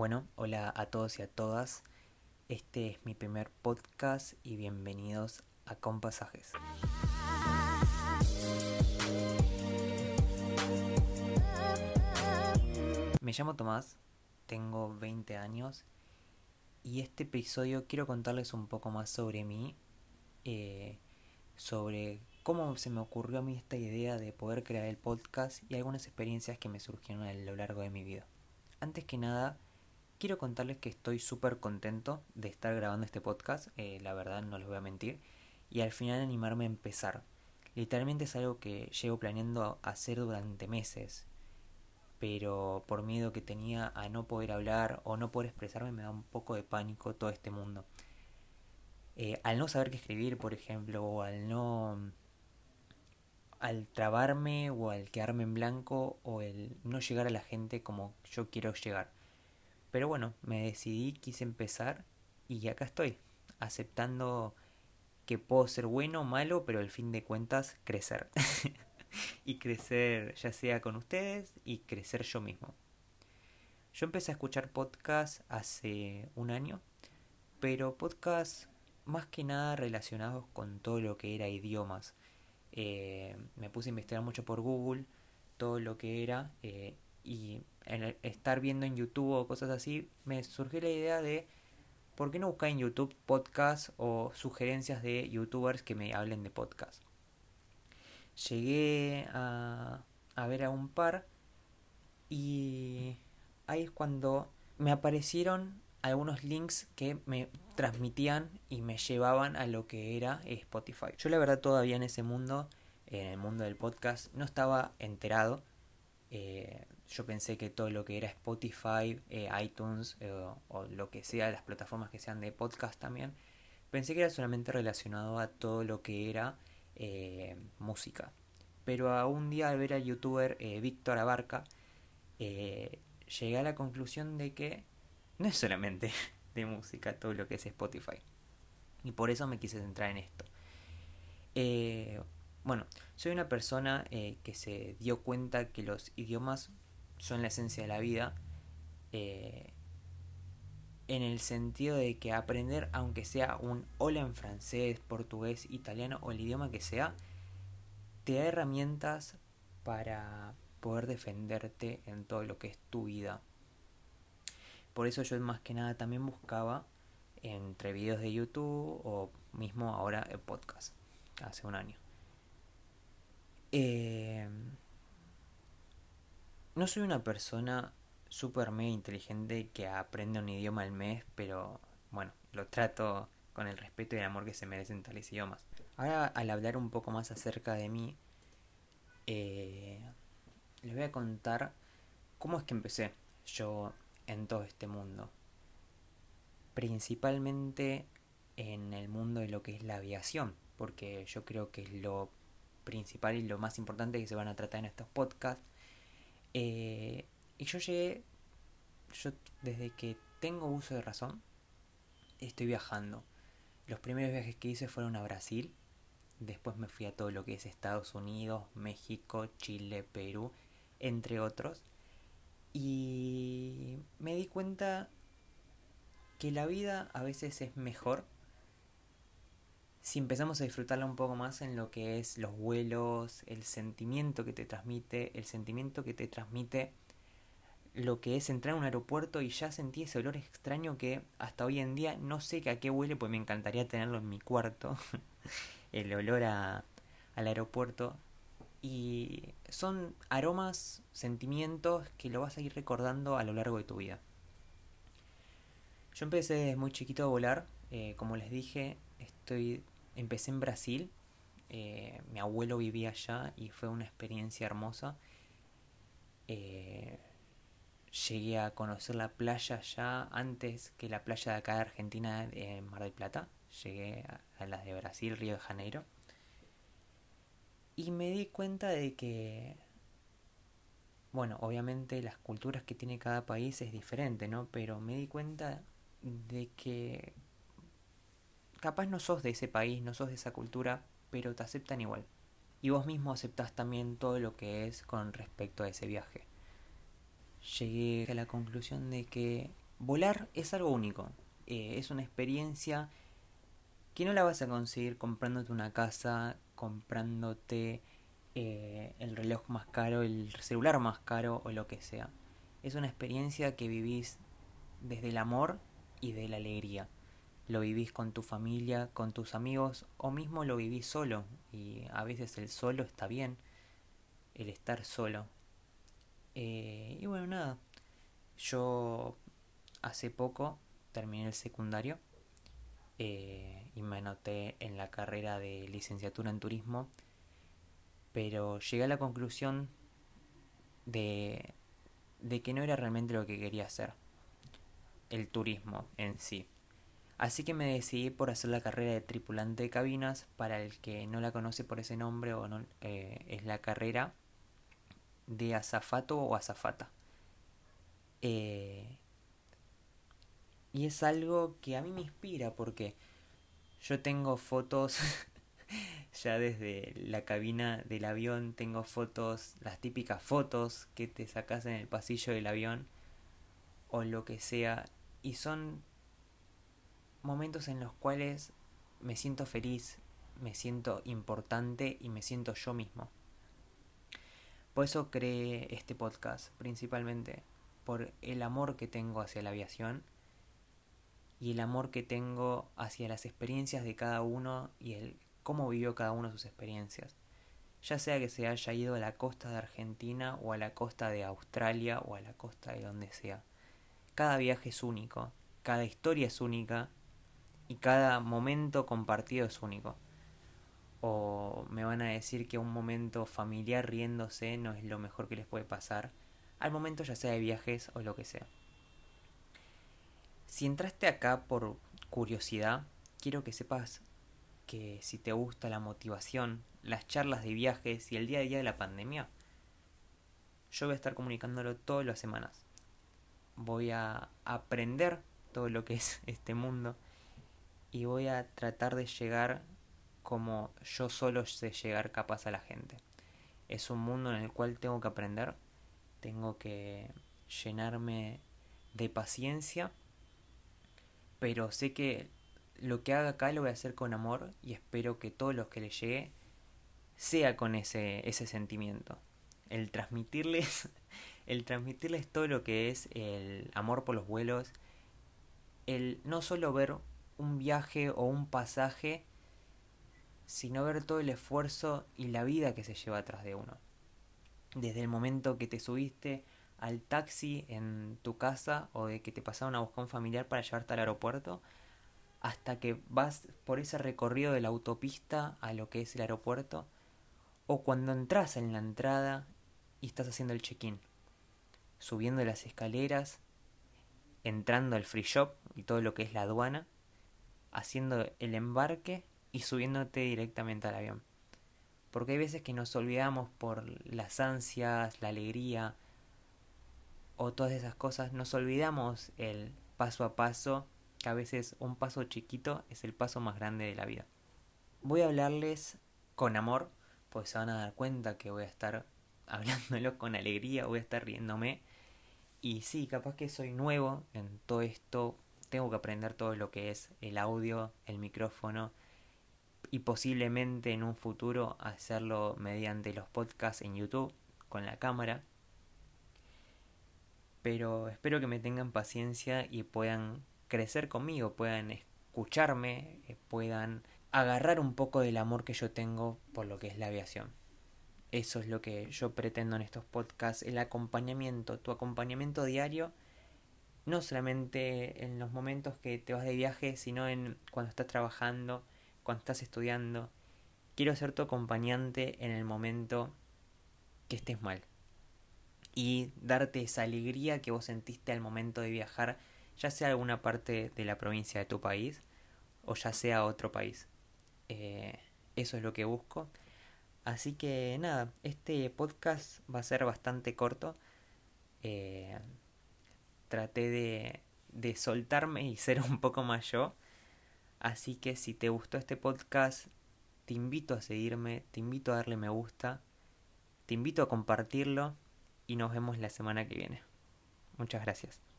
Bueno, hola a todos y a todas. Este es mi primer podcast y bienvenidos a Compasajes. Me llamo Tomás, tengo 20 años y este episodio quiero contarles un poco más sobre mí, eh, sobre cómo se me ocurrió a mí esta idea de poder crear el podcast y algunas experiencias que me surgieron a lo largo de mi vida. Antes que nada, quiero contarles que estoy súper contento de estar grabando este podcast, eh, la verdad no les voy a mentir, y al final animarme a empezar. Literalmente es algo que llevo planeando hacer durante meses, pero por miedo que tenía a no poder hablar o no poder expresarme me da un poco de pánico todo este mundo. Eh, al no saber qué escribir, por ejemplo, o al no... al trabarme o al quedarme en blanco o el no llegar a la gente como yo quiero llegar. Pero bueno, me decidí, quise empezar y acá estoy, aceptando que puedo ser bueno o malo, pero al fin de cuentas crecer. y crecer ya sea con ustedes y crecer yo mismo. Yo empecé a escuchar podcasts hace un año, pero podcasts más que nada relacionados con todo lo que era idiomas. Eh, me puse a investigar mucho por Google todo lo que era eh, y en estar viendo en YouTube o cosas así me surgió la idea de ¿por qué no buscar en YouTube podcasts o sugerencias de youtubers que me hablen de podcasts? llegué a, a ver a un par y ahí es cuando me aparecieron algunos links que me transmitían y me llevaban a lo que era Spotify. Yo la verdad todavía en ese mundo, en el mundo del podcast, no estaba enterado. Eh, yo pensé que todo lo que era Spotify, eh, iTunes eh, o lo que sea, las plataformas que sean de podcast también, pensé que era solamente relacionado a todo lo que era eh, música. Pero a un día al ver al youtuber Víctor Abarca, llegué a la conclusión de que no es solamente de música todo lo que es Spotify. Y por eso me quise centrar en esto. bueno, soy una persona que se dio cuenta que los idiomas son la esencia de la vida en el sentido de que aprender, aunque sea un hola en francés, portugués, italiano o el idioma que sea, te da herramientas para poder defenderte en todo lo que es tu vida. Por eso yo más que nada también buscaba entre videos de YouTube o mismo ahora el podcast, hace un año. Eh, no soy una persona súper mega inteligente que aprende un idioma al mes, pero bueno, lo trato con el respeto y el amor que se merecen tales idiomas. Ahora, al hablar un poco más acerca de mí, eh, les voy a contar cómo es que empecé yo en todo este mundo. Principalmente en el mundo de lo que es la aviación, porque yo creo que es lo principal y lo más importante que se van a tratar en estos podcasts. Eh, y yo llegué, yo desde que tengo uso de razón, estoy viajando. Los primeros viajes que hice fueron a Brasil, después me fui a todo lo que es Estados Unidos, México, Chile, Perú, entre otros. Y me di cuenta que la vida a veces es mejor si empezamos a disfrutarla un poco más en lo que es los vuelos, el sentimiento que te transmite, el sentimiento que te transmite lo que es entrar a un aeropuerto y ya sentí ese olor extraño que hasta hoy en día no sé a qué huele, pues me encantaría tenerlo en mi cuarto. el olor a, al aeropuerto. Y son aromas, sentimientos que lo vas a ir recordando a lo largo de tu vida. Yo empecé desde muy chiquito a volar. Eh, como les dije, estoy empecé en Brasil. Eh, mi abuelo vivía allá y fue una experiencia hermosa. Eh, llegué a conocer la playa ya antes que la playa de acá de Argentina en Mar del Plata. Llegué a, las de Brasil, Río de Janeiro. Y me di cuenta de que, bueno, obviamente las culturas que tiene cada país es diferente, ¿no? Pero me di cuenta de que capaz no sos de ese país, no sos de esa cultura, pero te aceptan igual. Y vos mismo aceptás también todo lo que es con respecto a ese viaje llegué a la conclusión de que volar es algo único. Eh, es una experiencia que no la vas a conseguir comprándote una casa, comprándote eh, el reloj más caro, el celular más caro o lo que sea. Es una experiencia que vivís desde el amor y de la alegría. Lo vivís con tu familia, con tus amigos o mismo lo vivís solo. Y a veces el solo está bien, el estar solo. Eh, y bueno, nada. Yo hace poco terminé el secundario eh, y me anoté en la carrera de licenciatura en turismo. Pero llegué a la conclusión de, de que no era realmente lo que quería hacer el turismo en sí. Así que me decidí por hacer la carrera de tripulante de cabinas. Para el que no la conoce por ese nombre, o no, eh, es la carrera de azafato o azafata. Eh, y es algo que a mí me inspira porque yo tengo fotos ya desde la cabina del avión, tengo fotos, las típicas fotos que te sacas en el pasillo del avión o lo que sea y son momentos en los cuales me siento feliz, me siento importante y me siento yo mismo. Por eso creé este podcast, principalmente por el amor que tengo hacia la aviación y el amor que tengo hacia las experiencias de cada uno y el cómo vivió cada uno sus experiencias. Ya sea que se haya ido a la costa de Argentina o a la costa de Australia o a la costa de donde sea. Cada viaje es único, cada historia es única y cada momento compartido es único. O me van a decir que un momento familiar riéndose no es lo mejor que les puede pasar, al momento ya sea de viajes o lo que sea. Si entraste acá por curiosidad, quiero que sepas que si te gusta la motivación, las charlas de viajes y el día a día de la pandemia, yo voy a estar comunicándolo todas las semanas voy a aprender todo lo que es este mundo y voy a tratar de llegar como yo solo sé llegar capaz a la gente. Es un mundo en el cual tengo que aprender, tengo que llenarme de paciencia, pero sé que lo que haga acá lo voy a hacer con amor y espero que todos los que le llegue sea con ese, ese sentimiento. El transmitirles el transmitirles todo lo que es el amor por los vuelos, el no solo ver un viaje o un pasaje, sino ver todo el esfuerzo y la vida que se lleva atrás de uno. Desde el momento que te subiste al taxi en tu casa o de que te pasaron a buscar un familiar para llevarte al aeropuerto, hasta que vas por ese recorrido de la autopista a lo que es el aeropuerto, o cuando entras en la entrada y estás haciendo el check-in subiendo las escaleras, entrando al free shop y todo lo que es la aduana, haciendo el embarque y subiéndote directamente al avión. Porque hay veces que nos olvidamos por las ansias, la alegría o todas esas cosas, nos olvidamos el paso a paso, que a veces un paso chiquito es el paso más grande de la vida. Voy a hablarles con amor, pues se van a dar cuenta que voy a estar hablándolo con alegría, voy a estar riéndome y sí, capaz que soy nuevo en todo esto, tengo que aprender todo lo que es el audio, el micrófono y posiblemente en un futuro hacerlo mediante los podcasts en YouTube con la cámara. Pero espero que me tengan paciencia y puedan crecer conmigo, puedan escucharme, eh, puedan agarrar un poco del amor que yo tengo por lo que es la aviación. Eso es lo que yo pretendo en estos podcasts, el acompañamiento, tu acompañamiento diario, no solamente en los momentos que te vas de viaje, sino en cuando estás trabajando, cuando estás estudiando. Quiero ser tu acompañante en el momento que estés mal y darte esa alegría que vos sentiste al momento de viajar, ya sea a alguna parte de la provincia de tu país o ya sea a otro país. Eh, eso es lo que busco. Así que nada, este podcast va a ser bastante corto. Eh, traté de, de soltarme y ser un poco más yo. Así que si te gustó este podcast, te invito a seguirme, te invito a darle me gusta, te invito a compartirlo y nos vemos la semana que viene. Muchas gracias.